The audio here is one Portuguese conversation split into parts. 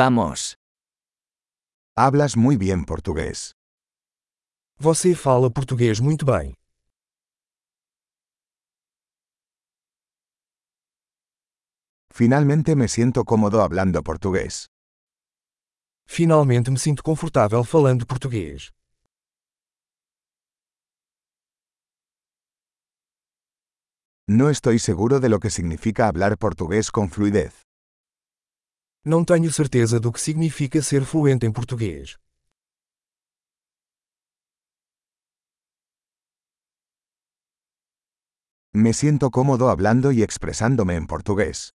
Vamos. Hablas muy bien portugués. Você fala português muito bem. Finalmente me siento cómodo hablando portugués. Finalmente me sinto confortável falando português. No estoy seguro de lo que significa hablar portugués con fluidez. Não tenho certeza do que significa ser fluente em português. Me siento cómodo hablando y expresándome en portugués.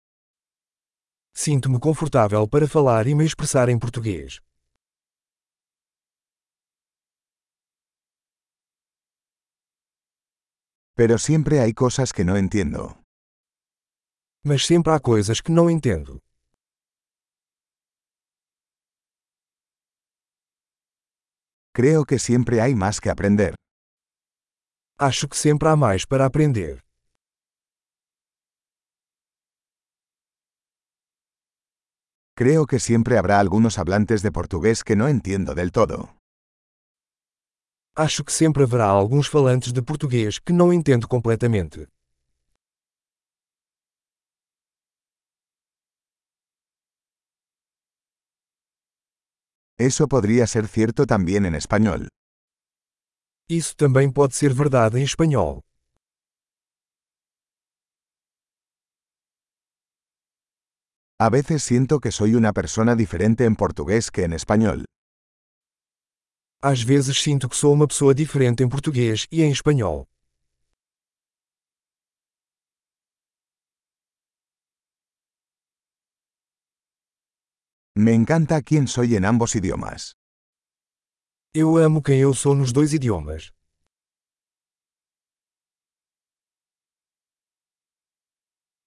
Sinto-me confortável para falar e me expressar em português. Pero siempre hay cosas que no entiendo. Mas sempre há coisas que não entendo. Creo que siempre hay más que aprender. Acho que sempre há mais para aprender. Creo que siempre habrá algunos hablantes de portugués que no entiendo del todo. Acho que sempre haverá alguns falantes de português que não entendo completamente. Eso podría ser cierto también en español. Isso também pode ser verdade em espanhol. A veces siento que soy una persona diferente en portugués que en español. Às vezes sinto que sou uma pessoa diferente em português e em espanhol. Me encanta quién soy en ambos idiomas. Eu amo quem eu sou nos dois idiomas.